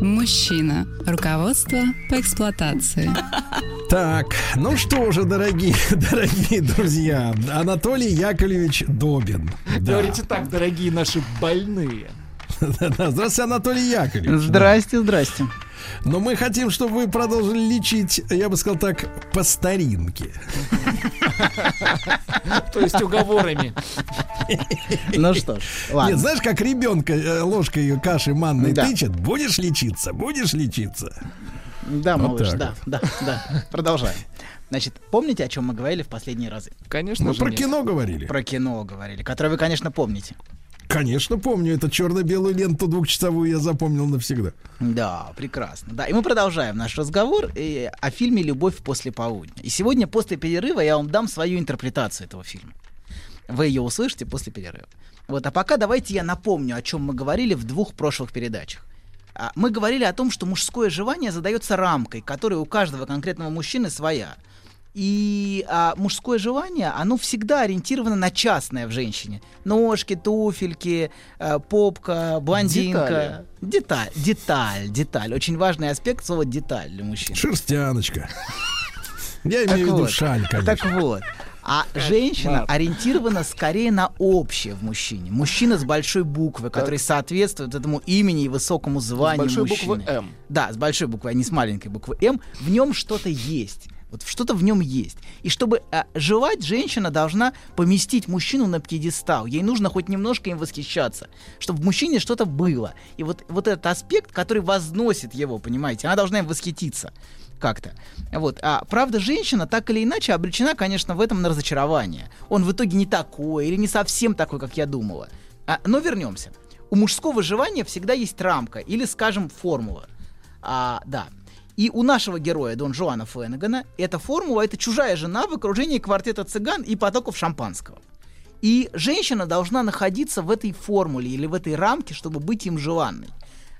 Мужчина. Руководство по эксплуатации. Так, ну что же, дорогие, дорогие друзья, Анатолий Яковлевич Добин. Да. Говорите так, дорогие наши больные. Здравствуйте, Анатолий Яковлевич. Здрасте, здрасте. Но мы хотим, чтобы вы продолжили лечить, я бы сказал так, по старинке. То есть уговорами. Ну что ж, ладно. Нет, знаешь, как ребенка э, ложкой каши манной Да. тычет? Будешь лечиться, будешь лечиться. Да, Вот малыш, да, да, да. Продолжаем. Значит, помните, о чем мы говорили в последние разы? Конечно Мы же про нет. кино говорили. Про кино говорили, которое вы, конечно, помните. Конечно, помню. Это черно-белую ленту двухчасовую я запомнил навсегда. Да, прекрасно. Да, и мы продолжаем наш разговор э, о фильме «Любовь после полудня». И сегодня после перерыва я вам дам свою интерпретацию этого фильма. Вы ее услышите после перерыва. Вот, а пока давайте я напомню, о чем мы говорили в двух прошлых передачах. А, Мы говорили о том, что мужское желание задается рамкой, которая у каждого конкретного мужчины своя. И а, мужское желание, оно всегда ориентировано на частное в женщине. Ножки, туфельки, э, попка, блондинка. Деталь, деталь, деталь. Очень важный аспект слова деталь для мужчин. Шерстяночка. Я Так имею в виду шаль, конечно. Так вот. А женщина ориентирована скорее на общее в мужчине. Мужчина с большой буквы, который соответствует этому имени и высокому званию большой мужчины. буквы «М». Да, с большой буквы, а не с маленькой буквы М. В нем что-то есть. Вот что-то в нем есть. И чтобы а, желать, женщина должна поместить мужчину на пьедестал. Ей нужно хоть немножко им восхищаться, чтобы в мужчине что-то было. И вот, вот этот аспект, который возносит его, понимаете, она должна им восхититься как-то. Вот. А правда, женщина так или иначе обречена, конечно, в этом на разочарование. Он в итоге не такой или не совсем такой, как я думала. А, но вернемся. У мужского желания всегда есть рамка или, скажем, формула. А, да. И у нашего героя Дон Жуана Фленнегана эта формула — это чужая жена в окружении квартета цыган и потоков шампанского. И женщина должна находиться в этой формуле или в этой рамке, чтобы быть им желанной.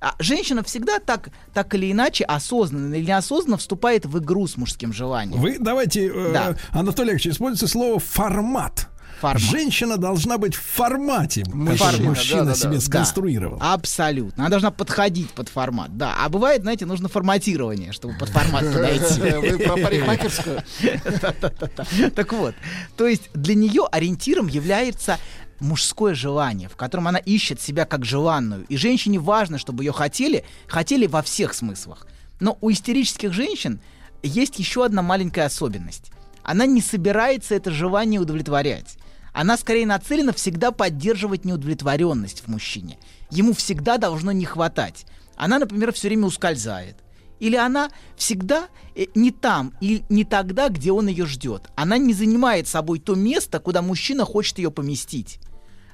А женщина всегда так, так или иначе, осознанно или неосознанно вступает в игру с мужским желанием. Вы давайте, э, Да. Анатолий Яковлевич, используйте слово формат. Формат. Женщина должна быть в формате, который Мужчина, мужчина да-да-да. себе Да, сконструировал. абсолютно. Она должна подходить под формат. Да. А бывает, знаете, нужно форматирование, чтобы под формат подойти. Вы про парикмахерскую? Так вот, то есть для нее ориентиром является мужское желание, в котором она ищет себя как желанную. И женщине важно, чтобы ее хотели, хотели во всех смыслах. Но у истерических женщин есть еще одна маленькая особенность. Она не собирается это желание удовлетворять. Она скорее нацелена всегда поддерживать неудовлетворенность в мужчине. Ему всегда должно не хватать. Она, например, все время ускользает. Или она всегда э, не там и не тогда, где он ее ждет. Она не занимает собой то место, куда мужчина хочет ее поместить.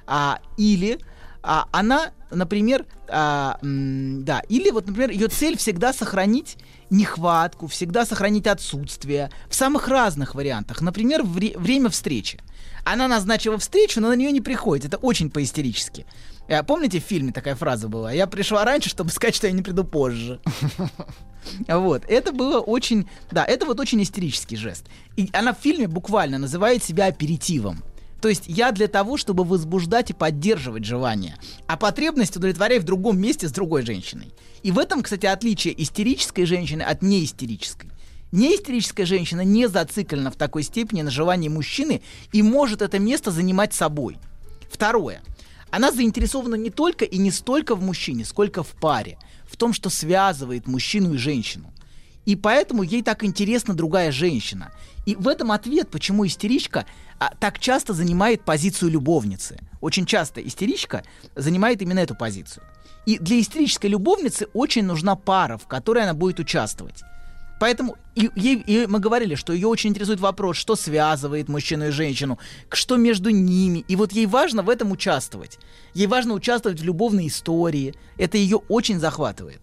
А, или а, она, например, а, м, да, или вот, например, ее цель всегда сохранить нехватку, всегда сохранить отсутствие в самых разных вариантах. Например, вре- время встречи. Она назначила встречу, но на нее не приходит. Это очень по-истерически. Э, Помните, в фильме такая фраза была? Я пришла раньше, чтобы сказать, что я не приду позже. Вот, это было очень, да, это вот очень истерический жест. И она в фильме буквально называет себя аперитивом. То есть я для того, чтобы возбуждать и поддерживать желание, а потребность удовлетворяю в другом месте с другой женщиной. И в этом, кстати, отличие истерической женщины от неистерической. Неистерическая женщина не зациклена в такой степени на желании мужчины и может это место занимать собой. Второе. Она заинтересована не только и не столько в мужчине, сколько в паре, в том, что связывает мужчину и женщину. И поэтому ей так интересна другая женщина. И в этом ответ, почему истеричка а, так часто занимает позицию любовницы. Очень часто истеричка занимает именно эту позицию. И для истерической любовницы очень нужна пара, в которой она будет участвовать. Поэтому и, ей- и мы говорили, что ее очень интересует вопрос, что связывает мужчину и женщину, что между ними. И вот ей важно в этом участвовать. Ей важно участвовать в любовной истории. Это ее очень захватывает.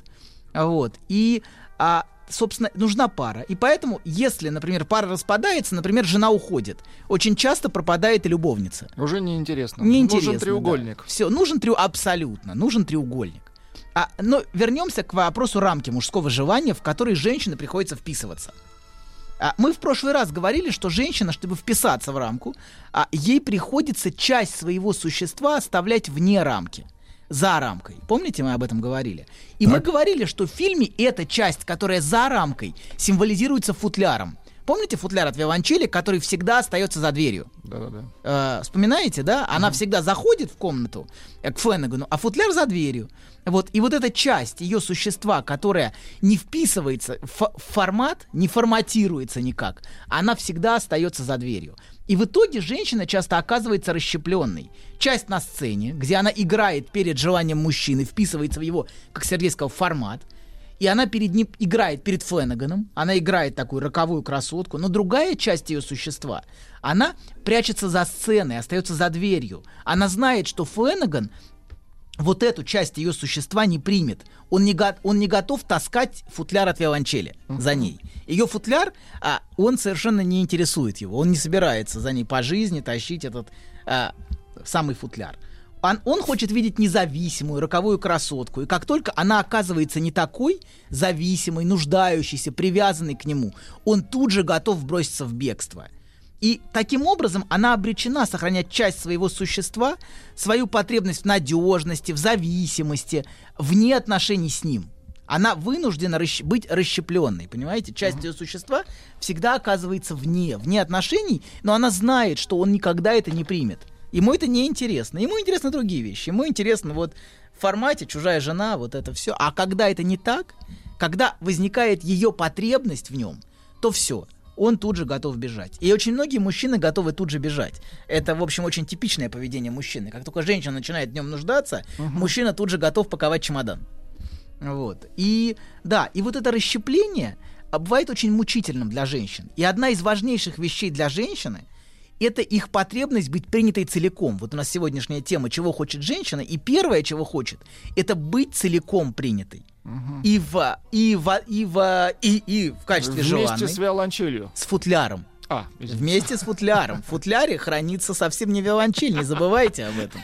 Вот. И а, собственно, нужна пара. И поэтому, если, например, пара распадается, например, жена уходит, очень часто пропадает и любовница. Уже неинтересно. Неинтересно. Нужен треугольник. Все, нужен треугольник. Абсолютно. Нужен треугольник. А, но вернемся к вопросу рамки мужского желания, в который женщине приходится вписываться. А, мы в прошлый раз говорили, что женщина, чтобы вписаться в рамку, а, ей приходится часть своего существа оставлять вне рамки за рамкой. Помните, мы об этом говорили? И мы говорили, что в фильме эта часть, которая за рамкой, символизируется футляром. Помните футляр от Виолончели, который всегда остается за дверью? Да-да-да. Э, вспоминаете, да? Она всегда заходит в комнату э, к Феннегану, а футляр за дверью. Вот, и вот эта часть ее существа, которая не вписывается в формат, не форматируется никак, она всегда остается за дверью. И в итоге женщина часто оказывается расщепленной. Часть на сцене, где она играет перед желанием мужчины, вписывается в его, как Сергей сказал, формат. И она перед ним играет перед Фленаганом, она играет такую роковую красотку, но другая часть ее существа, она прячется за сценой, остается за дверью. Она знает, что Фленаган вот эту часть ее существа не примет. Он не, го- он не готов таскать футляр от виолончели за ней. Ее футляр, а, он совершенно не интересует его. Он не собирается за ней по жизни тащить этот а, самый футляр. Он, он хочет видеть независимую, роковую красотку. И как только она оказывается не такой зависимой, нуждающейся, привязанной к нему, он тут же готов броситься в бегство. И таким образом она обречена сохранять часть своего существа, свою потребность в надежности, в зависимости, вне отношений с ним. Она вынуждена расщ- быть расщепленной, понимаете? Часть ее существа всегда оказывается вне, вне отношений, но она знает, что он никогда это не примет. Ему это не интересно. Ему интересны другие вещи. Ему интересно вот в формате чужая жена, вот это все. А когда это не так, когда возникает ее потребность в нем, то все. Он тут же готов бежать. И очень многие мужчины готовы тут же бежать. Это, в общем, очень типичное поведение мужчины. Как только женщина начинает в нем нуждаться, мужчина тут же готов паковать чемодан. Вот. И да, и вот это расщепление а, бывает очень мучительным для женщин. И одна из важнейших вещей для женщины это их потребность быть принятой целиком. Вот у нас сегодняшняя тема, чего хочет женщина, и первое, чего хочет, это быть целиком принятой. И в и в и в и, и в качестве Вместе желанной с виолончелью. с футляром. А, извините. Вместе с футляром. В футляре хранится совсем не виолончель, не забывайте об этом.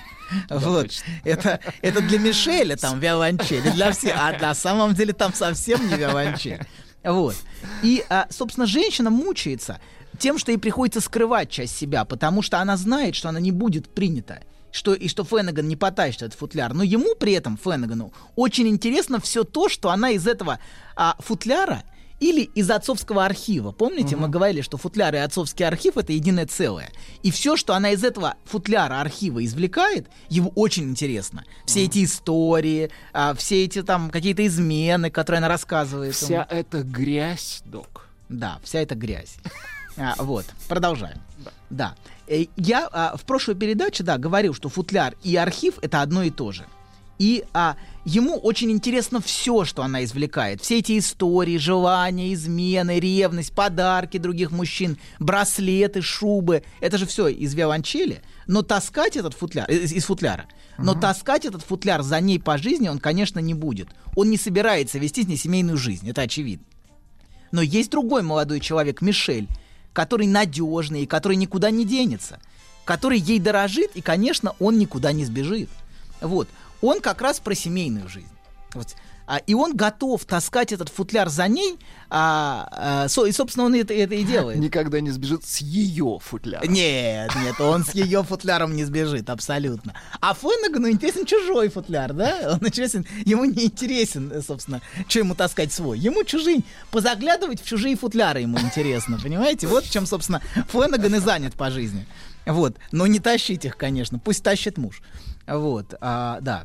Вот. Это, это для Мишеля там виолончель, для всех. А на самом деле там совсем не виолончель. Вот. И, а, собственно, женщина мучается тем, что ей приходится скрывать часть себя, потому что она знает, что она не будет принята. Что, и что Феннеган не потащит этот футляр. Но ему при этом, Фенneгану, очень интересно все то, что она из этого а, футляра или из отцовского архива. Помните, мы говорили, что футляр и отцовский архив это единое целое. И все, что она из этого футляра архива извлекает, ему очень интересно. Все эти истории, а, все эти там какие-то измены, которые она рассказывает. ему. Вся эта грязь, док. Да, вся эта грязь. А, вот, продолжаем. Да. Э, Я а, в прошлой передаче, да, говорил, что футляр и архив это одно и то же. И а, ему очень интересно все, что она извлекает. Все эти истории, желания, измены, ревность, подарки других мужчин, браслеты, шубы. Это же все из виолончели. Но таскать этот футляр, из, из футляра, но таскать этот футляр за ней по жизни он, конечно, не будет. Он не собирается вести с ней семейную жизнь, это очевидно. Но есть другой молодой человек, Мишель, который надежный и который никуда не денется, который ей дорожит, и, конечно, он никуда не сбежит. Вот. Он как раз про семейную жизнь. Вот. А, и он готов таскать этот футляр за ней, а, а, со- и, собственно, он это, это и делает. Никогда не сбежит с ее футляра. Нет, нет, он с ее футляром не сбежит, абсолютно. А Феннегану интересен чужой футляр, да? Он интересен, ему не интересен, собственно, что ему таскать свой. Ему чужие, позаглядывать в чужие футляры ему интересно, понимаете? Вот чем, собственно, Феннеган и занят по жизни. Вот, но не тащить их, конечно, пусть тащит муж. Вот, а, да.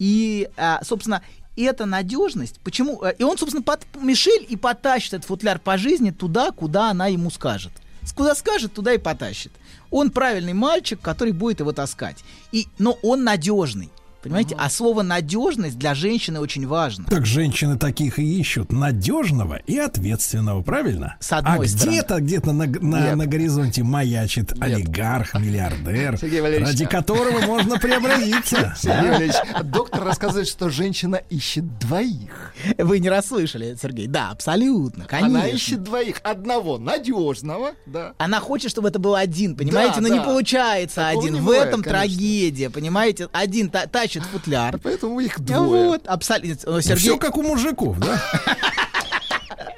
И, а, собственно, эта надежность, почему... э, И он, собственно, под Мишель и потащит этот футляр по жизни туда, куда она ему скажет. Куда скажет, туда и потащит. Он правильный мальчик, который будет его таскать. И, но он надежный. Понимаете? А слово надежность для женщины очень важно. Так женщины таких и ищут надежного и ответственного, правильно? С одной а стороны. где-то, где-то на, на, Нет. на горизонте маячит олигарх, миллиардер, ради а- которого можно преобразиться. Сергей Валерьевич, доктор рассказывает, что женщина ищет двоих. Вы не расслышали, Сергей. Да, абсолютно, конечно. Она ищет двоих. Одного надежного, да. Она хочет, чтобы это был один, понимаете? Да, Но да. не получается Такого один. не В этом конечно. трагедия, понимаете? Один та- тащит футляр. Поэтому их А двое. Вот, абсолютно. Все Сергей, как у мужиков, да?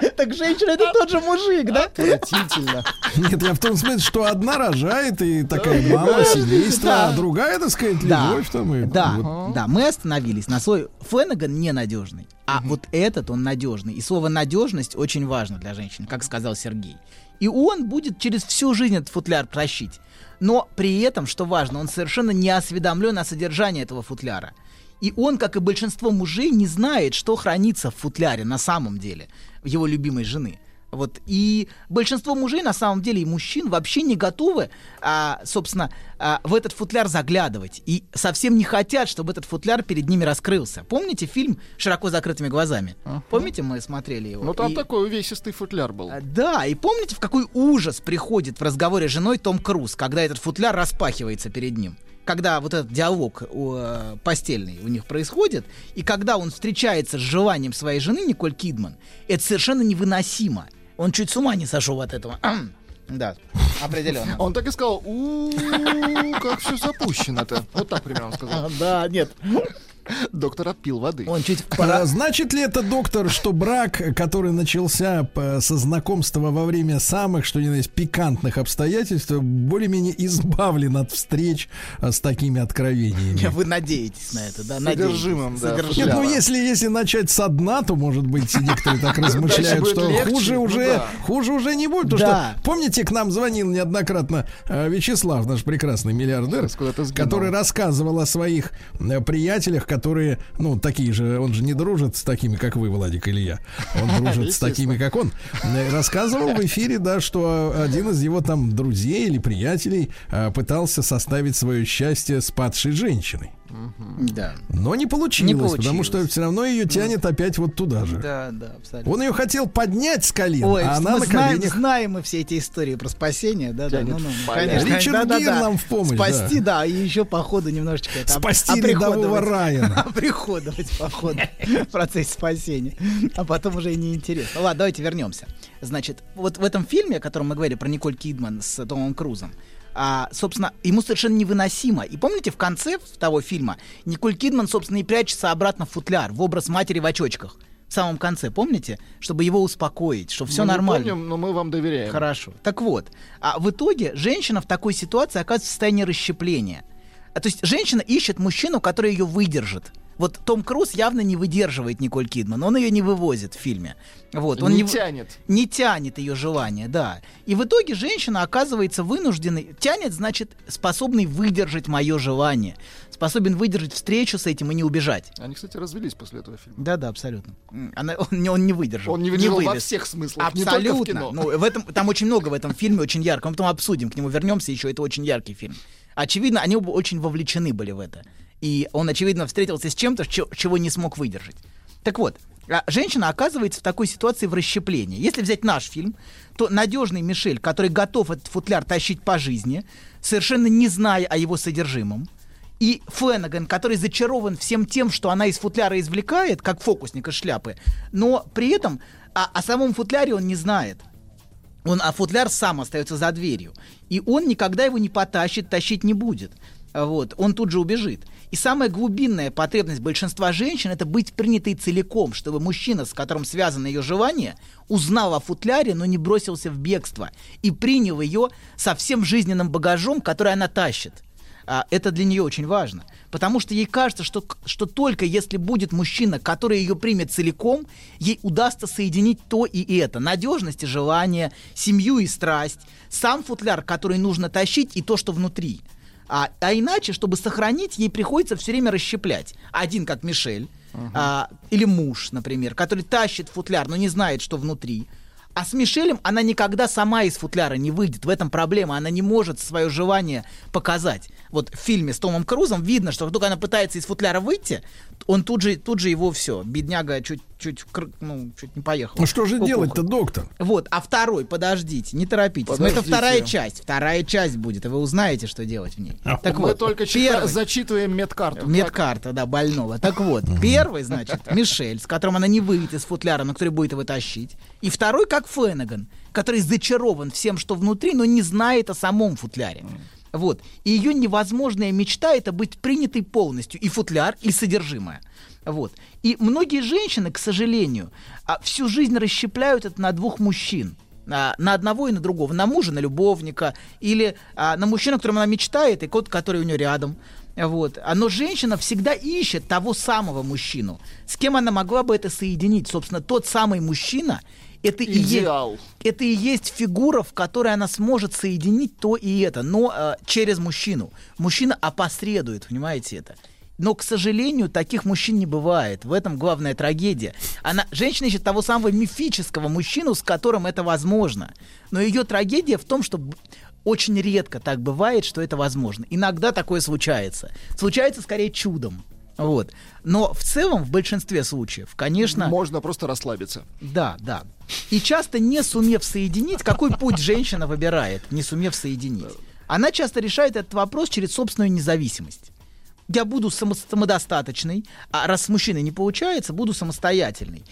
так женщина это тот же мужик, да? Отвратительно. Нет, я в том смысле, что одна рожает и такая мама семейства, Да. а другая, так сказать, Да. любовь там и... Да, вот. да, мы остановились на слове Феннеган ненадежный, а вот этот он надежный. И слово надежность очень важно для женщин, как сказал Сергей. И он будет через всю жизнь этот футляр тащить. Но при этом, что важно, он совершенно не осведомлен о содержании этого футляра. И он, как и большинство мужей, не знает, что хранится в футляре на самом деле его любимой жены. Вот. И большинство мужей, на самом деле, и мужчин вообще не готовы, а, собственно, а, в этот футляр заглядывать. И совсем не хотят, чтобы этот футляр перед ними раскрылся. Помните фильм «Широко закрытыми глазами»? Помните, мы смотрели его? Ну там И- такой увесистый футляр был. а, Да, и помните, в какой ужас приходит в разговоре с женой Том Круз, когда этот футляр распахивается перед ним? Когда вот этот диалог э, постельный у них происходит, и когда он встречается с желанием своей жены Николь Кидман, это совершенно невыносимо. Он чуть с ума не сошел от этого. Да, определенно. Он так и сказал, у как все запущено-то. Вот так примерно он сказал. Да, нет. Доктор отпил воды. Он чуть А пора... Значит ли это, доктор, что брак, который начался п- со знакомства во время самых, что ни на есть, пикантных обстоятельств, более-менее избавлен от встреч а, с такими откровениями? Вы надеетесь на это, да? надеетесь. Содержимым, да. Нет, ну если, если начать со дна, то, может быть, некоторые так размышляют, что хуже ну уже, хуже уже не будет. Потому что, помните, к нам звонил неоднократно э, Вячеслав, наш прекрасный миллиардер, который рассказывал о своих э, приятелях, которые, ну, такие же, он же не дружит с такими, как вы, Владик или я. Он дружит с такими, как он. Рассказывал в эфире, да, что один из его там друзей или приятелей э, пытался составить свое счастье с падшей женщиной. Да. Но не получилось, Не получилось. потому что все равно ее тянет опять вот туда же. Да, да, абсолютно. Он ее хотел поднять с колен, Ой, а она мы на знаем, коленях. знаем мы все эти истории про спасение, да, да, ну, ну, конечно, Ричард да, да, Гир да. нам в помощь, Спасти, да, и еще по ходу немножечко это Спасти рядового Райана. Оприходовать по ходу в процессе спасения. А потом уже и неинтересно. Ладно, давайте вернемся. Значит, вот в этом фильме, о котором мы говорили, про Николь Кидман с Томом Крузом, а, собственно, ему совершенно невыносимо. И помните, в конце того фильма Николь Кидман, собственно, и прячется обратно в футляр, в образ матери в очочках. В самом конце, помните? Чтобы его успокоить, что все Мы не нормально. помним, но мы вам доверяем. Хорошо. Так вот, а в итоге женщина в такой ситуации оказывается в состоянии расщепления. А, то есть женщина ищет мужчину, который ее выдержит. Вот Том Круз явно не выдерживает Николь Кидман, он ее не вывозит в фильме. Вот, он не в- тянет. не тянет ее желание, да. И в итоге женщина оказывается вынужденной, тянет, значит, способный выдержать мое желание, способен выдержать встречу с этим и не убежать. Они, кстати, развелись после этого фильма. Да, да, абсолютно. Она, он, не- он не выдержал. Он не выдержал во вывез. всех смыслах, не Абсолютно. только в кино. Ну, в этом, там очень много в этом фильме, очень ярко. Мы потом обсудим, к нему вернемся еще. Это очень яркий фильм. Очевидно, они оба очень вовлечены были в это. И он, очевидно, встретился с чем-то, чего не смог выдержать. Так вот, а женщина оказывается в такой ситуации в расщеплении. Если взять наш фильм, то надежный Мишель, который готов этот футляр тащить по жизни, совершенно не зная о его содержимом, и Феннеган, который зачарован всем тем, что она из футляра извлекает, как фокусник из шляпы, но при этом о, о самом футляре он не знает. Он, а футляр сам остается за дверью. И он никогда его не потащит, тащить не будет. Вот, он тут же убежит. И самая глубинная потребность большинства женщин это быть принятой целиком, чтобы мужчина, с которым связано ее желание, узнал о футляре, но не бросился в бегство и принял ее со всем жизненным багажом, который она тащит. А, это для нее очень важно. Потому что ей кажется, что, что только если будет мужчина, который ее примет целиком, ей удастся соединить то и это. Надежность и желание, семью и страсть, сам футляр, который нужно тащить, и то, что внутри. А, а иначе, чтобы сохранить, ей приходится все время расщеплять. Один, как Мишель, а, или муж, например, который тащит футляр, но не знает, что внутри. А с Мишелем она никогда сама из футляра не выйдет. В этом проблема. Она не может свое желание показать. Вот в фильме с Томом Крузом видно, что только она пытается из футляра выйти, он тут же, тут же его все. Бедняга чуть, чуть, ну, чуть не поехал. Ну что же делать-то, доктор? Вот, а второй, подождите, не торопитесь. Но Подождите. это вторая часть. Вторая часть будет, и вы узнаете, что делать в ней. Так Мы вот, только первый. зачитываем медкарту. Медкарта, да, больного. Так вот, первый, значит, Мишель, с которым она не выйдет из футляра, но который будет его тащить. И второй, как Феннеган, который зачарован всем, что внутри, но не знает о самом футляре. Вот. И ее невозможная мечта это быть принятой полностью. И футляр, и содержимое. Вот. И многие женщины, к сожалению, а, всю жизнь расщепляют это на двух мужчин. А, на одного и на другого. На мужа, на любовника. Или а, на мужчину, о котором она мечтает, и кот, который у нее рядом. Вот. Но женщина всегда ищет того самого мужчину, с кем она могла бы это соединить. Собственно, тот самый мужчина, это и есть Идеал. это и есть фигура, в которой она сможет соединить то и это, но э, через мужчину. Мужчина опосредует, понимаете это. Но, к сожалению, таких мужчин не бывает. В этом главная трагедия. Она, женщина ищет того самого мифического мужчину, с которым это возможно. Но ее трагедия в том, что очень редко так бывает, что это возможно. Иногда такое случается. Случается скорее чудом. Вот. Но в целом, в большинстве случаев, конечно... Можно просто расслабиться. Да, да. И часто не сумев соединить, какой путь женщина выбирает, не сумев соединить? Она часто решает этот вопрос через собственную независимость. Я буду само- самодостаточной, а раз с мужчиной не получается, буду самостоятельной.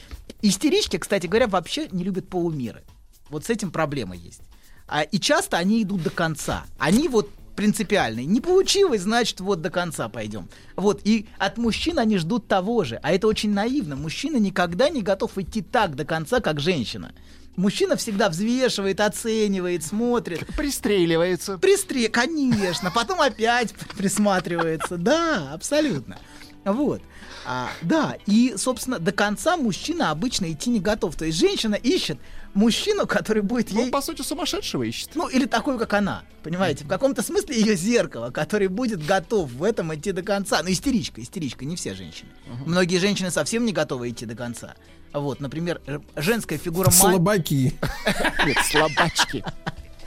Истерички, кстати говоря, вообще не любят полумеры. Вот с этим проблема есть. А, и часто они идут до конца. Они вот принципиальные. Не получилось, значит, вот до конца пойдем. Вот, и от мужчин они ждут того же. А это очень наивно. Мужчина никогда не готов идти так до конца, как женщина. Мужчина всегда взвешивает, оценивает, смотрит. Пристреливается. Пристре, конечно. Потом опять присматривается. Да, абсолютно. Вот. А, да, и, собственно, до конца мужчина обычно идти не готов. То есть женщина ищет мужчину, который будет Ну, ей... по сути, сумасшедшего ищет. Ну, или такой, как она. Понимаете, в каком-то смысле ее зеркало, который будет готов в этом идти до конца. Ну, истеричка, истеричка, не все женщины. Многие женщины совсем не готовы идти до конца. Вот, например, женская фигура мать. Слабаки. Нет, слабачки.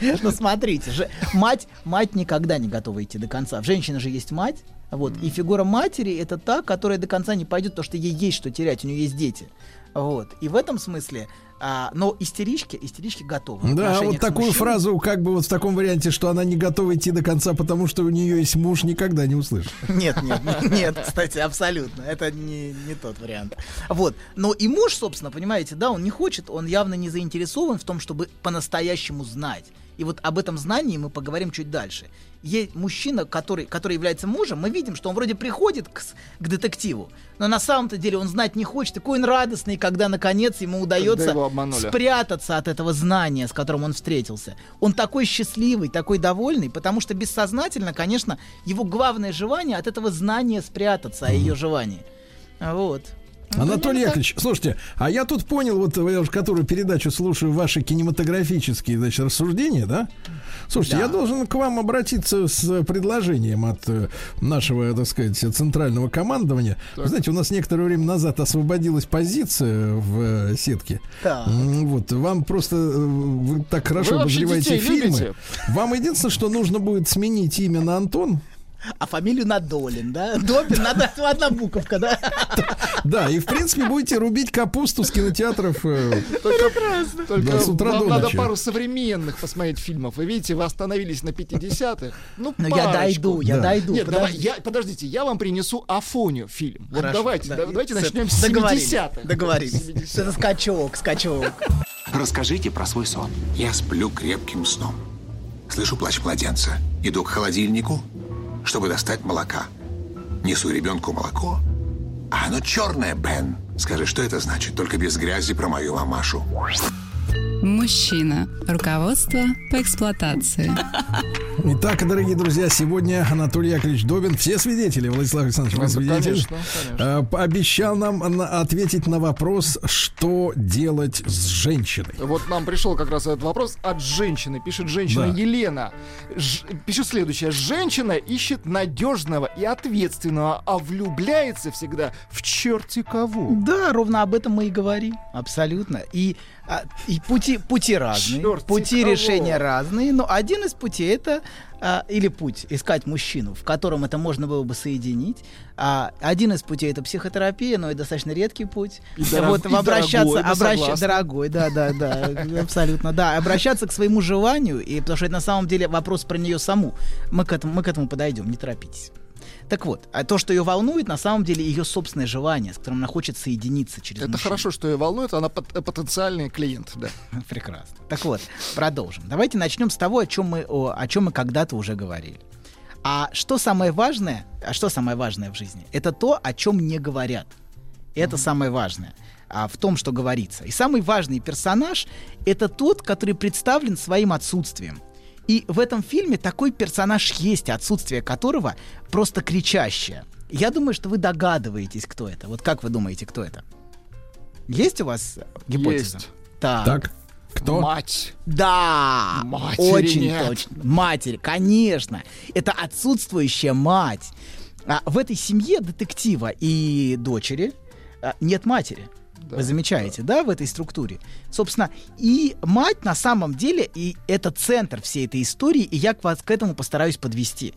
Ну, смотрите, же, мать, мать никогда не готова идти до конца. В женщине же есть мать. Вот, и фигура матери это та, которая до конца не пойдет, потому что ей есть что терять, у нее есть дети. Вот. И в этом смысле, а, но истерички, истерички готовы. Да, вот такую мужчиной. фразу, как бы вот в таком варианте, что она не готова идти до конца, потому что у нее есть муж, никогда не услышишь. Нет, нет, нет, кстати, абсолютно. Это не, не тот вариант. Вот. Но и муж, собственно, понимаете, да, он не хочет, он явно не заинтересован в том, чтобы по-настоящему знать. И вот об этом знании мы поговорим чуть дальше. Есть мужчина, который, который является мужем, мы видим, что он вроде приходит к, к детективу, но на самом-то деле он знать не хочет. Такой он радостный, когда наконец ему удается спрятаться от этого знания, с которым он встретился. Он такой счастливый, такой довольный, потому что бессознательно, конечно, его главное желание от этого знания спрятаться, о ее желании. Вот. Анатолий Яковлевич, слушайте, а я тут понял, вот я уже которую передачу слушаю, ваши кинематографические, значит, рассуждения, да? Слушайте, Да. я должен к вам обратиться с предложением от э, нашего, так сказать, центрального командования. Вы знаете, у нас некоторое время назад освободилась позиция в э, сетке. Так. Вот, вам просто, э, вы так хорошо Вы обозреваете фильмы. любите? Вам единственное, что нужно будет сменить имя на Антон. А фамилию Надолин, да? Добин, надо одна буковка, да? Да, и в принципе будете рубить капусту с кинотеатров. э, Только, только с утра до надо пару современных посмотреть фильмов. Вы видите, вы остановились на 50-х. Ну, Но я дойду, я дойду. Нет, подождите, я вам принесу Афоню фильм. Вот давайте, да. да- давайте начнем с договорились, 70-х. Договорились. 70-х. Это скачок, скачок. Расскажите про свой сон. Я сплю крепким сном. Слышу плач младенца. Иду к холодильнику, чтобы достать молока. Несу ребенку молоко. А оно черное, Бен. Скажи, что это значит? Только без грязи про мою мамашу. Мужчина. Руководство по эксплуатации. Итак, дорогие друзья, сегодня Анатолий Яковлевич Добин, все свидетели, Владислав Александрович, вы Ну, свидетель, конечно, конечно. э, пообещал нам на- ответить на вопрос, что делать с женщиной. Вот нам пришел как раз этот вопрос от женщины. Пишет женщина Да. Елена. Ж- пишет следующее. Женщина ищет надежного и ответственного, а влюбляется всегда в черти кого. Да, ровно об этом мы и говорим. Абсолютно. И, а, и пути, пути, разные, Чёрт, пути кого? решения разные, но один из путей это а, или путь искать мужчину, в котором это можно было бы соединить. А, один из путей это психотерапия, но и достаточно редкий путь. И дорог- вот и обращаться, дорогой, обращ- дорогой, да, да, да, абсолютно, да, обращаться к своему желанию, и потому что это на самом деле вопрос про нее саму. Мы к этому, мы к этому подойдем, не торопитесь. Так вот, а то, что ее волнует, на самом деле ее собственное желание, с которым она хочет соединиться через Это мужчину. хорошо, что ее волнует, она пот- потенциальный клиент, да. Прекрасно. Так вот, продолжим. Давайте начнем с того, о чем мы, о, о чем мы когда-то уже говорили. А что самое важное? А что самое важное в жизни? Это то, о чем не говорят. Это самое важное а, в том, что говорится. И самый важный персонаж это тот, который представлен своим отсутствием. И в этом фильме такой персонаж есть, отсутствие которого просто кричащее. Я думаю, что вы догадываетесь, кто это. Вот как вы думаете, кто это? Есть у вас гипотеза? Есть. Так. Так, кто? Мать. Да, Матери очень нет. точно. Матерь, конечно. Это отсутствующая мать. А в этой семье детектива и дочери а, нет матери. Вы замечаете, да. в этой структуре? Собственно, и мать на самом деле, и это центр всей этой истории, и я к вас к этому постараюсь подвести.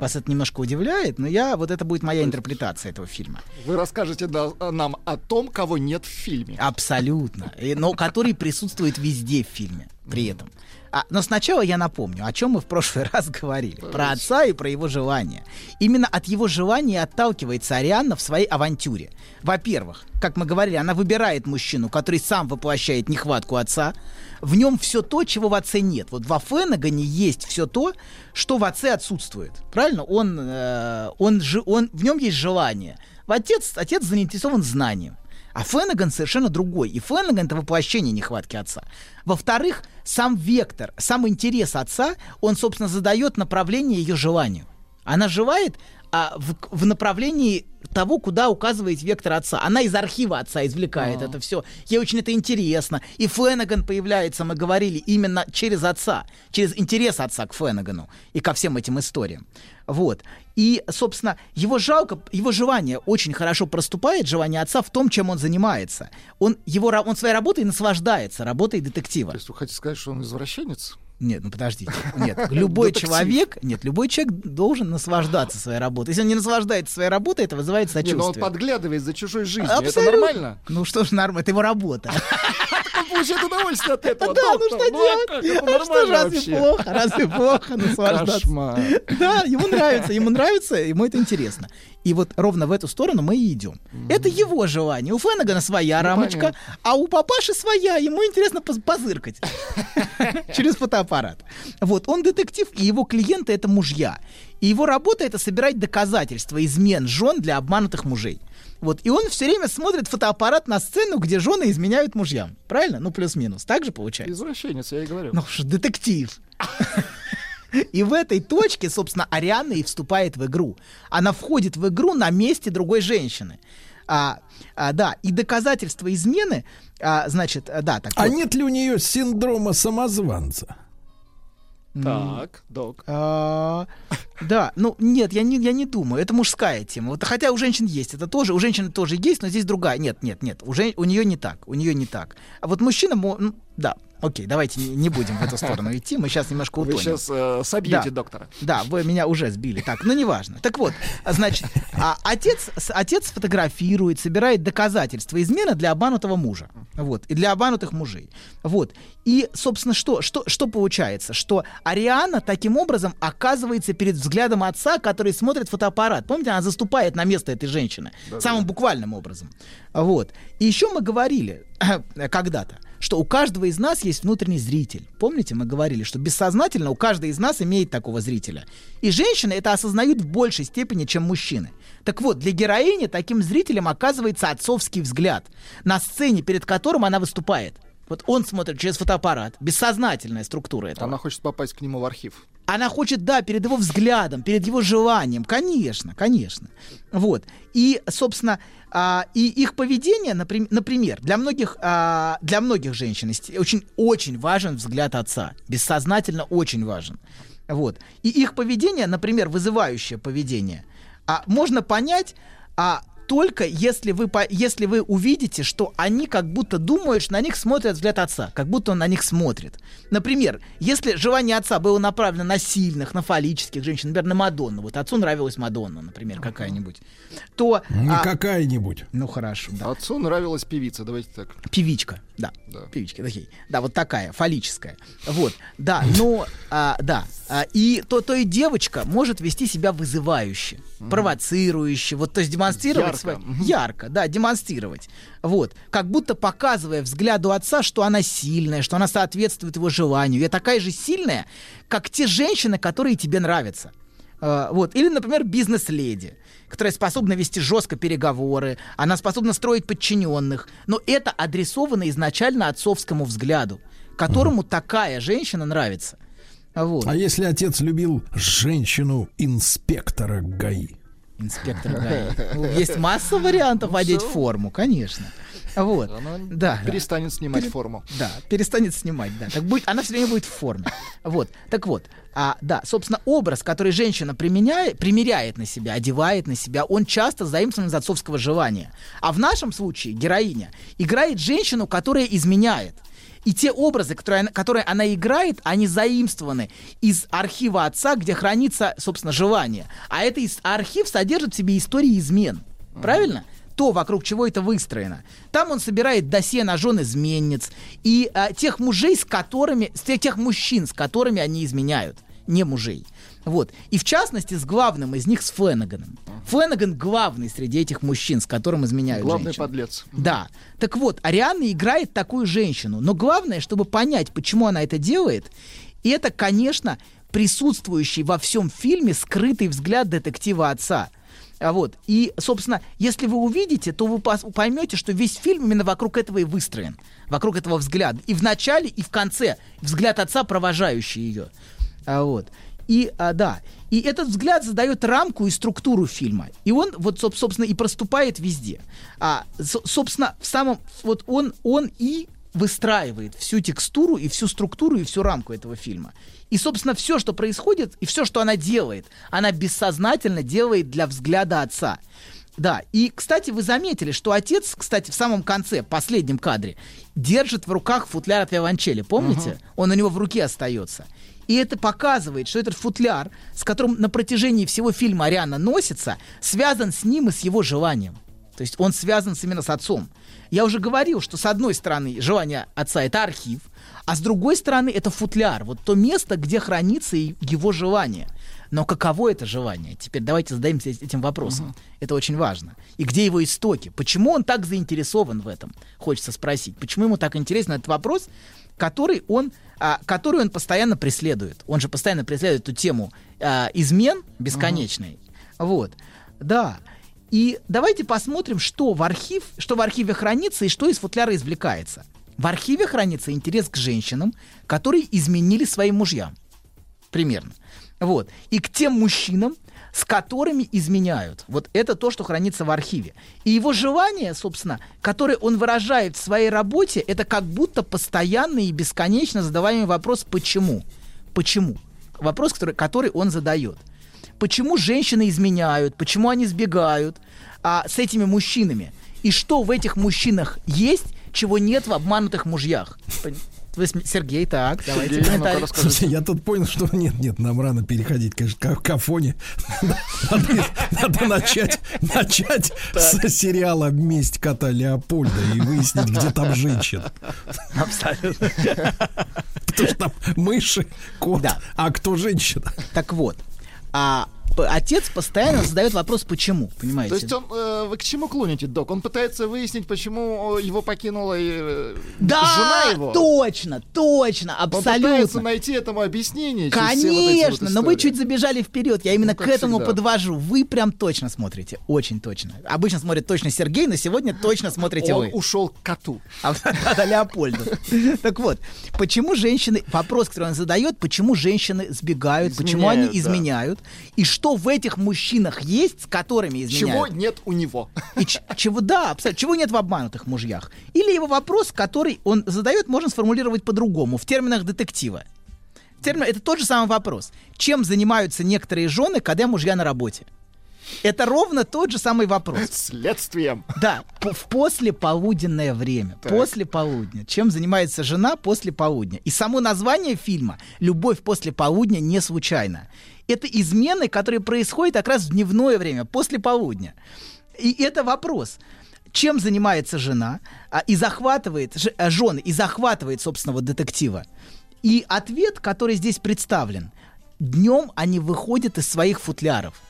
Вас это немножко удивляет, но я, вот это будет моя интерпретация этого фильма. Вы расскажете да- нам о том, кого нет в фильме. Абсолютно. Но который присутствует везде в фильме при этом. А, но сначала я напомню, о чем мы в прошлый раз говорили. Про отца и про его желание. Именно от его желания отталкивается Арианна в своей авантюре. Во-первых, как мы говорили, она выбирает мужчину, который сам воплощает нехватку отца. В нем все то, чего в отце нет. Вот во Феннегане есть все то, что в отце отсутствует. Правильно? Он, э, он, же, он, в нем есть желание. Отец, отец заинтересован знанием. А Феннеган совершенно другой. И Феннеган — это воплощение нехватки отца. Во-вторых, сам вектор, сам интерес отца, он, собственно, задает направление ее желанию. Она желает а, в, в направлении того, куда указывает вектор отца. Она из архива отца извлекает это все. Ей очень это интересно. И Феннеган появляется, мы говорили, именно через отца, через интерес отца к Фенneгану и ко всем этим историям. Вот. И, собственно, его жалко, его желание очень хорошо проступает, желание отца в том, чем он занимается. Он, его, он своей работой наслаждается, работой детектива. То есть вы хотите сказать, что он извращенец? Нет, ну подождите. Нет, любой Детектив. человек, нет, любой человек должен наслаждаться своей работой. Если он не наслаждается своей работой, это вызывает Не, но он сочувствие. подглядывает за чужой жизнью. Абсолютно. Это нормально? Ну что ж, нормально, это его работа. Получает удовольствие от этого. Да, ну что а делать? Ну что разве плохо? Разве плохо наслаждаться? Да, ему нравится, ему нравится, ему это интересно. И вот ровно в эту сторону мы и идем. Это его желание. У Феннегана своя Ну, рамочка, понятно. а у папаши своя. Ему интересно поз- позыркать через фотоаппарат. Вот, он детектив, и его клиенты — это мужья. И его работа — это собирать доказательства измен жен для обманутых мужей. Вот, и он все время смотрит фотоаппарат на сцену, где жены изменяют мужьям. Правильно? Ну, плюс-минус. Так же получается? Извращенец, я и говорю. Ну что, детектив. И в этой точке, собственно, Ариана и вступает в игру. Она входит в игру на месте другой женщины. А, а, да, и доказательства измены, а, значит, да, так А вот. нет ли у нее синдрома самозванца? Так, док. А, да, ну нет, я не, я не думаю. Это мужская тема. Вот, хотя у женщин есть, это тоже, у женщины тоже есть, но здесь другая. Нет, нет, нет, у, жен- у нее не так, у нее не так. А вот мужчина, да, окей, давайте не, будем в эту сторону идти, мы сейчас немножко Вы утонем. сейчас э, собьете Да. доктора. Да, вы меня уже сбили. Так, ну неважно. Так вот, значит, а, отец, отец фотографирует, собирает доказательства измены для обманутого мужа. Вот, и для обманутых мужей. Вот. И, собственно, что, что, что получается? Что Ариана таким образом оказывается перед взглядом отца, который смотрит фотоаппарат. Помните, она заступает на место этой женщины. самым буквальным образом. Вот. И еще мы говорили когда-то, что у каждого из нас есть внутренний зритель. Помните, мы говорили, что бессознательно у каждого из нас имеет такого зрителя. И женщины это осознают в большей степени, чем мужчины. Так вот, для героини таким зрителем оказывается отцовский взгляд на сцене, перед которым она выступает. Вот он смотрит через фотоаппарат, бессознательная структура этого. Она хочет попасть к нему в архив. Она хочет, да, перед его взглядом, перед его желанием. Конечно, конечно. Вот. И, собственно, а, и их поведение, наприм- например, для многих, а, для многих женщин очень, очень важен взгляд отца. Бессознательно очень важен. Вот. И их поведение, например, вызывающее поведение, а, можно понять а, только если вы, по- если вы увидите, что они как будто думают, что на них смотрят взгляд отца, как будто он на них смотрит. Например, если желание отца было направлено на сильных, на фаллических женщин, например, на Мадонну, вот отцу нравилась Мадонна, например, какая-нибудь, то... Не а, какая-нибудь. ну хорошо, да. Отцу нравилась певица, давайте так. Певичка, да. Да. Певичка, окей. Да, вот такая, фаллическая. Вот, да, но, а, да. А, и то, то и девочка может вести себя вызывающе, провоцирующе, вот, то есть демонстрировать... Ярко. Мгм. Ярко, да, демонстрировать. Вот, как будто показывая взгляду отца, что она сильная, что она соответствует его желанию. Я такая же сильная, как те женщины, которые тебе нравятся. А, Вот. Или, например, бизнес-леди, которая способна вести жестко переговоры, она способна строить подчиненных. Но это адресовано изначально отцовскому взгляду, которому такая женщина нравится. Вот. А если отец любил женщину-инспектора ГАИ? Инспектор ГАИ. Ну, Есть масса вариантов одеть форму, конечно. Вот. Она Да, да. перестанет снимать форму. Да, перестанет снимать, да. Так будет, она все время будет в форме. Вот. Так вот, а, да, собственно, образ, который женщина применяет, примеряет на себя, одевает на себя, он часто заимствован из отцовского желания. А в нашем случае героиня играет женщину, которая изменяет. И те образы, которые она, которые она играет, они заимствованы из архива отца, где хранится, собственно, желание. А это архив содержит в себе истории измен. Правильно? то, вокруг чего это выстроено. Там он собирает досье на жен изменниц и а, тех мужей, с которыми, с тех мужчин, с которыми они изменяют, не мужей. Вот. И в частности, с главным из них, с Фленаганом. Фленаган главный среди этих мужчин, с которым изменяют Главный женщины. подлец. Да. Так вот, Ариана играет такую женщину. Но главное, чтобы понять, почему она это делает, и это, конечно, присутствующий во всем фильме скрытый взгляд детектива отца. А Вот. И, собственно, если вы увидите, то вы поймете, что весь фильм именно вокруг этого и выстроен. Вокруг этого взгляда. И в начале, и в конце взгляд отца, провожающий ее. А вот. И, а, да, и этот взгляд задает рамку и структуру фильма. И он, вот, соб- собственно, и проступает везде. А, со- собственно, в самом, вот он, он и выстраивает всю текстуру и всю структуру и всю рамку этого фильма. И, собственно, все, что происходит, и все, что она делает, она бессознательно делает для взгляда отца. Да, и, кстати, вы заметили, что отец, кстати, в самом конце, последнем кадре, держит в руках футляр от виолончели, помните? Он у него в руке остается. И это показывает, что этот футляр, с которым на протяжении всего фильма Ариана носится, связан с ним и с его желанием. То есть он связан именно с отцом. Я уже говорил, что с одной стороны желание отца это архив, а с другой стороны это футляр, вот то место, где хранится его желание. Но каково это желание? Теперь давайте зададимся этим вопросом. Это очень важно. И где его истоки? Почему он так заинтересован в этом? Хочется спросить. Почему ему так интересен этот вопрос, который он, а, который он постоянно преследует? Он же постоянно преследует эту тему а, измен бесконечной. Вот. Да. И давайте посмотрим, что в, архив, что в архиве хранится и что из футляра извлекается. В архиве хранится интерес к женщинам, которые изменили своим мужьям. Примерно. Вот. И к тем мужчинам, с которыми изменяют. Вот это то, что хранится в архиве. И его желание, собственно, которое он выражает в своей работе, это как будто постоянный и бесконечно задаваемый вопрос «почему?». Почему? Вопрос, который, который он задает. Почему женщины изменяют? Почему они сбегают а, с этими мужчинами? И что в этих мужчинах есть, чего нет в обманутых мужьях? Вы см- Сергей, так, давайте Сергей, расскажите. Слушайте, я тут понял, что нет, нет, нам рано переходить, конечно, к, к Афоне. Надо, надо начать, начать с сериала «Месть кота Леопольда» и выяснить, где там женщина. Абсолютно. Потому что там мыши, кот, Да. а кто женщина? Так вот, а отец постоянно задает вопрос, почему, понимаете? То есть он, э, вы к чему клоните, док? Он пытается выяснить, почему его покинула э, да, жена его. точно, точно, Он пытается абсолютно. найти этому объяснение. все вот вот Конечно, но вы чуть забежали вперед. Я именно Ну, к этому всегда. подвожу. Вы прям точно смотрите. Очень точно. Обычно смотрит точно Сергей, но сегодня точно смотрите Он вы. ушел к коту. А, да, Леопольду. Так вот, почему женщины, вопрос, который он задает, почему женщины сбегают, почему они изменяют, и что в этих мужчинах есть, с которыми Чего изменяют. нет у него? И ч- чего, да, абсолютно, чего нет в обманутых мужьях. Или его вопрос, который он задает, можно сформулировать по-другому, в терминах детектива. В терминах- это тот же самый вопрос. Чем занимаются некоторые жены, когда мужья на работе? Это ровно тот же самый вопрос. Следствием. Да, в послеполуденное время. Так. После полудня. Чем занимается жена после полудня? И само название фильма «Любовь после полудня» не случайно. Это измены, которые происходят как раз в дневное время, после полудня. И это вопрос. Чем занимается жена а, и захватывает, ж- а, жены, и захватывает собственного детектива? И ответ, который здесь представлен. Днем они выходят из своих футляров.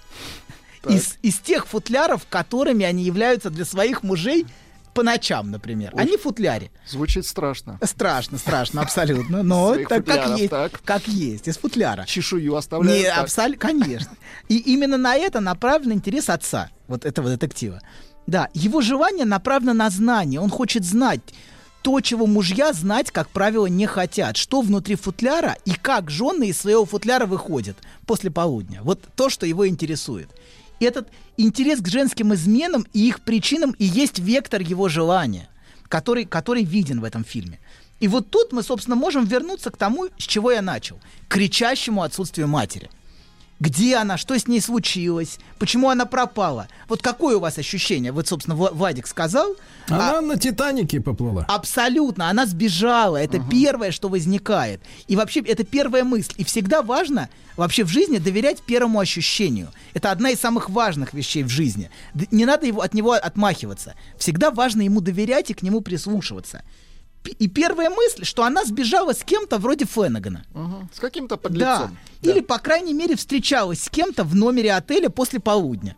Из, из тех футляров, которыми они являются для своих мужей по ночам, например. Они в футляре. Звучит страшно. Страшно, страшно, абсолютно. Но так, как есть. Как есть, из футляра. Чешую оставляют. Не, абсолютно, конечно. И именно на это направлен интерес отца, вот этого детектива. Да, его желание направлено на знание. Он хочет знать то, чего мужья знать, как правило, не хотят. Что внутри футляра и как жены из своего футляра выходят после полудня. Вот то, что его интересует. Этот интерес к женским изменам и их причинам и есть вектор его желания, который, который виден в этом фильме. И вот тут мы, собственно, можем вернуться к тому, с чего я начал. К кричащему отсутствию матери. Где она? Что с ней случилось? Почему она пропала? Вот какое у вас ощущение? Вот, собственно, Вла- Владик сказал. Она а- на Титанике поплыла. Абсолютно, она сбежала. Это первое, что возникает. И вообще, это первая мысль. И всегда важно вообще в жизни доверять первому ощущению. Это одна из самых важных вещей в жизни. Не надо его, от него отмахиваться. Всегда важно ему доверять и к нему прислушиваться. И первая мысль, что она сбежала с кем-то вроде Феннегана. Мгм. С каким-то Да. подлецом. Или, по крайней мере, встречалась с кем-то в номере отеля после полудня.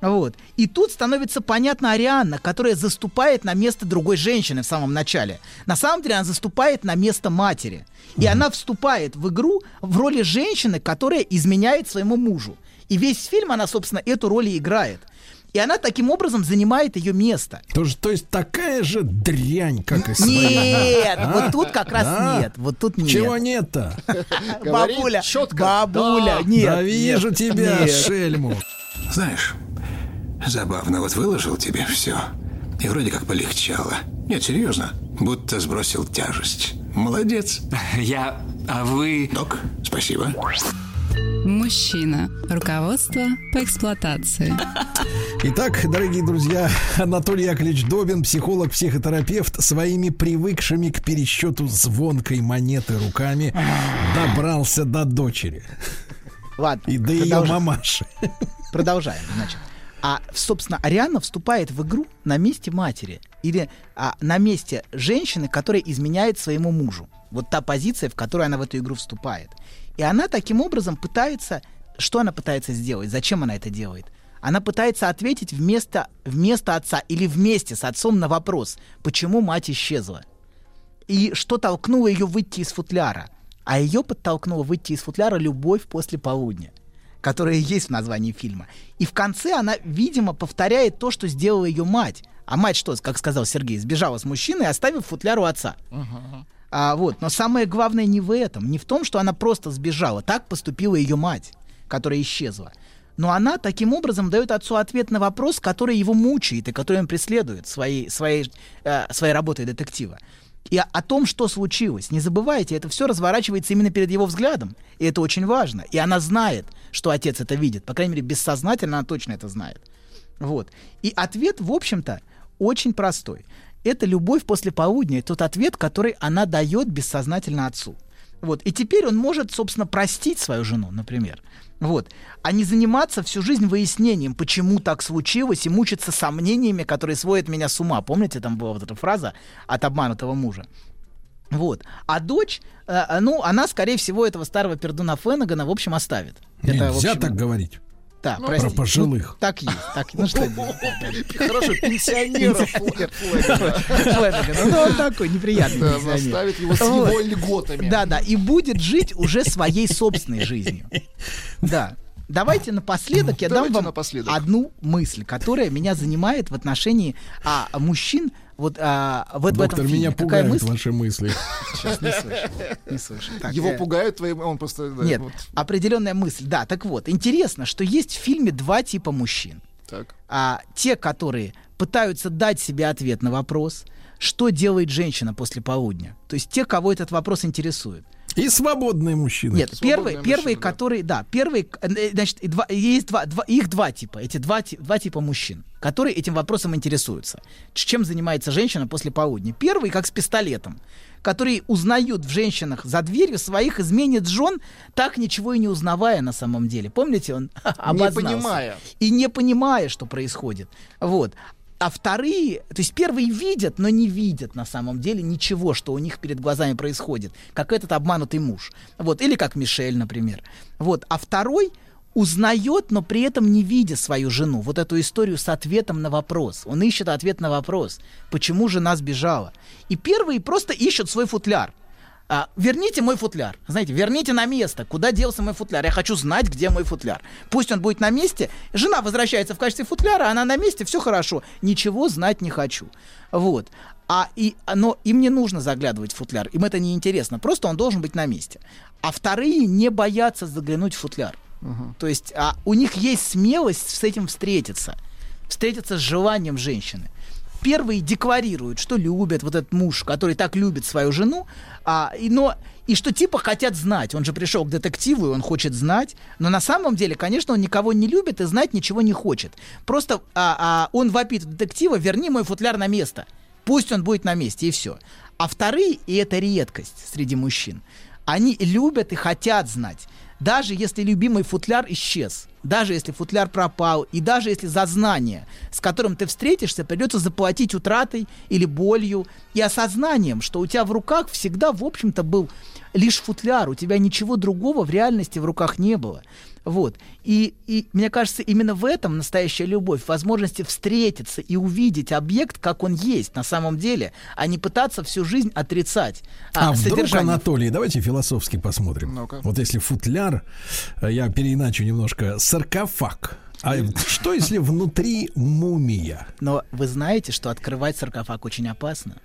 Вот. И тут становится понятно Арианна, которая заступает на место другой женщины в самом начале. На самом деле она заступает на место матери. И она вступает в игру в роли женщины, которая изменяет своему мужу. И весь фильм она, собственно, эту роль и играет. И она таким образом занимает ее место. То, есть- то есть такая же дрянь, как и свои. Нет, А? вот тут как раз А? нет. Вот тут нет. Чего нет-то? Бабуля, чётко. бабуля, Да. нет. да вижу нет, тебя, нет. шельму. Знаешь, забавно, вот выложил тебе все. И вроде как полегчало. Нет, серьезно, будто сбросил тяжесть. Молодец. Я... А вы... Док, спасибо. Мужчина. Руководство по эксплуатации. Итак, дорогие друзья, Анатолий Яковлевич Добин, психолог, психотерапевт, своими привыкшими к пересчету звонкой монеты руками добрался до дочери Ладно, и до ее мамаши. Продолжаем, значит. А, собственно, Ариана вступает в игру на месте матери или а, на месте женщины, которая изменяет своему мужу. Вот та позиция, в которой она в эту игру вступает. И она таким образом пытается... Что она пытается сделать? Зачем она это делает? Она пытается ответить вместо, вместо отца или вместе с отцом на вопрос, почему мать исчезла. И что толкнуло ее выйти из футляра? А ее подтолкнуло выйти из футляра любовь после полудня, которая есть в названии фильма. И в конце она, видимо, повторяет то, что сделала ее мать. А мать что, как сказал Сергей, сбежала с мужчиной, оставив футляр у отца. А, вот. Но самое главное не в этом, не в том, что она просто сбежала. Так поступила ее мать, которая исчезла. Но она таким образом дает отцу ответ на вопрос, который его мучает и который он преследует своей, своей, э, своей работой детектива. И о, о том, что случилось. Не забывайте, это все разворачивается именно перед его взглядом. И это очень важно. И она знает, что отец это видит. По крайней мере, бессознательно она точно это знает. Вот. И ответ, в общем-то, очень простой. Это любовь после полудня, тот ответ, который она дает бессознательно отцу. Вот. И теперь он может, собственно, простить свою жену, например. Вот. А не заниматься всю жизнь выяснением, почему так случилось, и мучиться сомнениями, которые сводят меня с ума. Помните, там была вот эта фраза от обманутого мужа. Вот. А дочь, э, ну, она, скорее всего, этого старого пердуна Феннегана, в общем, оставит. Это, в Нельзя общем, так говорить. Да, про простите. пожилых. Ну, так есть. Так, ну что? Хорошо. Флэнагана. Ну, он такой неприятный пенсионер. заставит его с его льготами. Да, да, и будет жить уже своей собственной жизнью. Да. Давайте напоследок я Давайте дам вам напоследок. одну мысль, которая меня занимает в отношении а, мужчин вот а, в, в этом Доктор, фильме. меня Какая пугают мысль? ваши мысли. Сейчас не слышу. Не слышу. Так, Его э, пугают твои... Он просто... да, Нет, вот определенная мысль. Да, так вот, интересно, что есть в фильме два типа мужчин. так. а, те, которые пытаются дать себе ответ на вопрос, что делает женщина после полудня. То есть те, кого этот вопрос интересует. И свободные мужчины. Нет, первый, Свободные первый, мужчины, да. который, да, первый, э, значит, два, есть два, два, их два типа, эти два, два типа мужчин, которые этим вопросом интересуются. Чем занимается женщина после полудня? Первый, как с пистолетом, которые узнают в женщинах за дверью своих изменит жен, так ничего и не узнавая на самом деле. Помните, он обознался. понимая. И не понимая, что происходит. Вот. А вторые, то есть первые видят, но не видят на самом деле ничего, что у них перед глазами происходит, как этот обманутый муж. Вот, или как Мишель, например. Вот. А второй узнает, но при этом не видя свою жену. Вот эту историю с ответом на вопрос. Он ищет ответ на вопрос, почему жена сбежала. И первые просто ищут свой футляр. А, верните мой футляр. Знаете, верните на место. Куда делся мой футляр? Я хочу знать, где мой футляр. Пусть он будет на месте. Жена возвращается в качестве футляра, она на месте, все хорошо. Ничего знать не хочу. Вот. А и, но им не нужно заглядывать в футляр. Им это не интересно. Просто он должен быть на месте. А вторые не боятся заглянуть в футляр. То есть а, у них есть смелость с этим встретиться. Встретиться с желанием женщины первые декларируют, что любят вот этот муж, который так любит свою жену, а, и, но, и что типа хотят знать. Он же пришел к детективу, и он хочет знать. Но на самом деле, конечно, он никого не любит и знать ничего не хочет. Просто а, а, он вопит детектива, верни мой футляр на место. Пусть он будет на месте, и все. А вторые, и это редкость среди мужчин, они любят и хотят знать. Даже если любимый футляр исчез, даже если футляр пропал, и даже если за знание, с которым ты встретишься, придется заплатить утратой или болью, и осознанием, что у тебя в руках всегда, в общем-то, был лишь футляр, у тебя ничего другого в реальности в руках не было. Вот. И, и мне кажется, именно в этом настоящая любовь, возможности встретиться и увидеть объект, как он есть на самом деле, а не пытаться всю жизнь отрицать А, вдруг, содержание. Анатолий, давайте философски посмотрим. Ну-ка. Вот если футляр, э, я переиначу немножко, саркофаг. А что если внутри мумия? Но вы знаете, что открывать саркофаг очень опасно.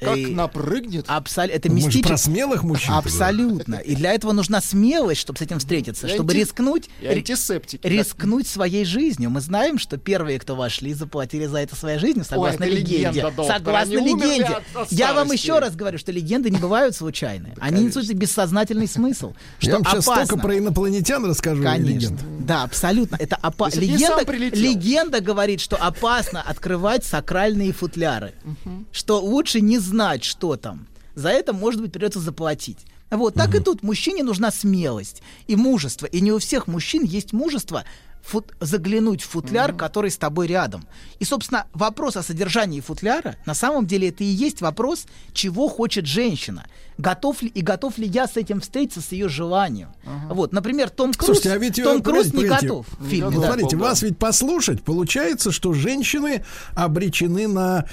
Как И напрыгнет. абсолютно, это мистически. про смелых мужчин. Абсолютно. И для этого нужна смелость, чтобы с этим встретиться, И чтобы анти- рискнуть, И антисептики. рискнуть своей жизнью. Мы знаем, что первые, кто вошли, заплатили за это своей жизнью, согласно легенде. легенда. Согласно Они легенде. от- от Я вам еще раз говорю, что легенды не бывают случайны. Они несут в себе бессознательный смысл. Что Я вам сейчас опасно. только про инопланетян расскажу. Конечно. легенд. Да, абсолютно. Это опа- легенда, легенда говорит, что опасно открывать сакральные футляры. Что лучше не знать, что там. За это, может быть, придется заплатить. Вот, так и тут мужчине нужна смелость и мужество. И не у всех мужчин есть мужество фут- заглянуть в футляр, который с тобой рядом. И, собственно, вопрос о содержании футляра, на самом деле, это и есть вопрос, чего хочет женщина. Готов ли и готов ли я с этим встретиться, с ее желанием. Вот, например, Том Круз, Слушайте, а ведь, э, Том Круз не готов в фильме. Ну, да. смотрите, вас ведь послушать, получается, что женщины обречены на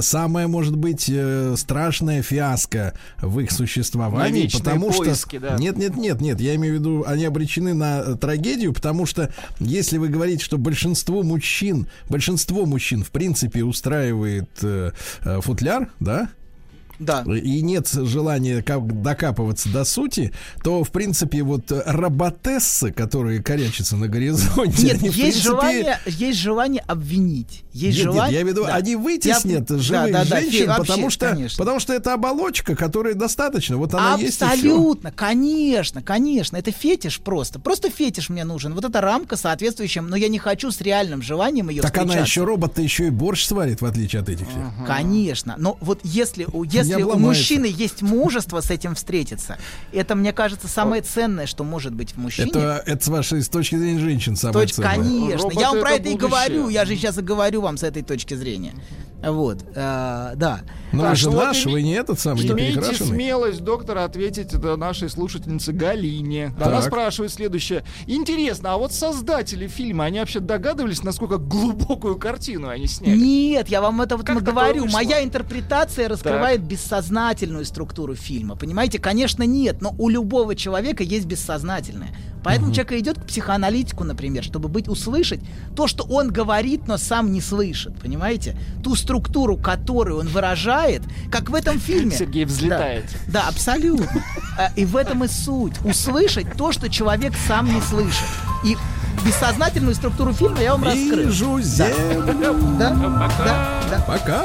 самое, может быть, э, страшное фиаско в их существовании, потому поиски, что да. нет, нет, нет, нет, я имею в виду, они обречены на э, трагедию, потому что если вы говорите, что большинство мужчин, большинство мужчин в принципе устраивает э, э, футляр, да, Да. и нет желания как- докапываться до сути, то, в принципе, вот роботессы, которые корячатся на горизонте, Нет, они, есть принципе... желание, есть желание обвинить. Есть Нет, нет, желание. я имею в виду, да. они вытеснят Я- живых да, да, да, женщин, вообще, потому, что, конечно. потому что это оболочка, которая достаточно. Вот она есть и всё. Абсолютно, конечно, конечно. Это фетиш просто. Просто фетиш мне нужен. Вот эта рамка соответствующая, но я не хочу с реальным желанием ее Так она еще робот-то еще и борщ сварит, в отличие от этих всех. Конечно. Но вот если, у- если у мужчины есть мужество с этим встретиться, это, мне кажется, самое ценное, что может быть в мужчине. Это, это с вашей с точки зрения женщин самое Точка, ценное. конечно. Роботы я вам про это это и говорю. Я же сейчас и говорю вам с этой точки зрения. Вот, э, да. Но Так, вы же ну вот наш, вы не этот самый, не Имейте смелость, доктор, ответить это нашей слушательнице Галине. Она Так. спрашивает следующее. Интересно, а вот создатели фильма, они вообще догадывались, насколько глубокую картину они сняли? Нет, я вам это вот говорю. Моя интерпретация раскрывает бессознательную структуру фильма. Понимаете, конечно, нет, но у любого человека есть бессознательное. Поэтому человек идет к психоаналитику, например, чтобы быть услышать то, что он говорит, но сам не слышит. Понимаете? Ту структуру, которую он выражает, как в этом фильме. Сергей взлетает. Да, да, абсолютно. А, И в этом и суть. Услышать то, что человек сам не слышит. И бессознательную структуру фильма я вам раскрыл. Вижу землю. Да, да, да. Пока.